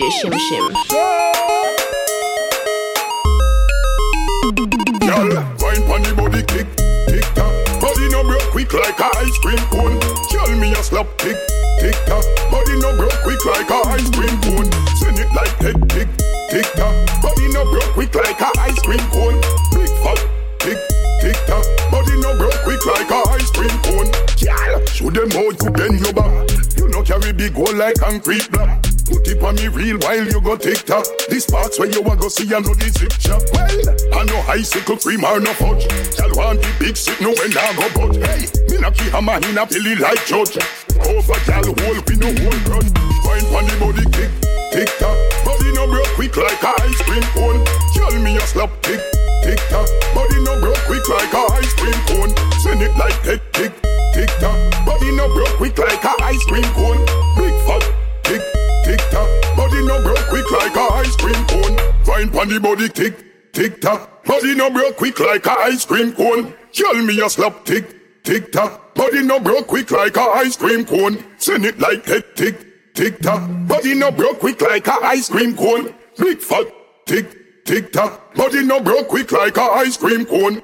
DJ ShimShim. Girl, wine pon the body kick, tick tock. Body no broke quick like a ice cream cone. Girl, me a slap tick, tick tock. Body no broke quick like a ice cream cone. Send it like head tick, tick tock. Body no broke quick like a ice cream cone. Big fat tick, tick tock. Body no broke quick like a ice cream cone. Girl, show them how you bend your back. You no carry big hole like concrete block. Put it on me real while you go tick tock. This parts where you a go see and know the zip. Well, I no icicle cream or no fudge. Y'all want the big sick no when I go but hey, me knock the hammer in a belly like judge. Over y'all hole we no hole grudge. Wine pon the body kick, tick tock. Body no broke quick like a ice cream cone. Y'all me a slap tick, tick tock. Body no broke quick like a ice cream cone. Send it like head tick, tick tock. Body no broke quick like a ice cream cone. Quick like a ice cream cone. Wine pon the body tick, tick tock. Body no broke quick like a ice cream cone. Tell me a slap tick, tick tock. Body no broke quick like a ice cream cone. Send it like head tick, tick tock. Body no broke quick like a ice cream cone. Big fat tick, tick tock. Body no broke quick like a ice cream cone.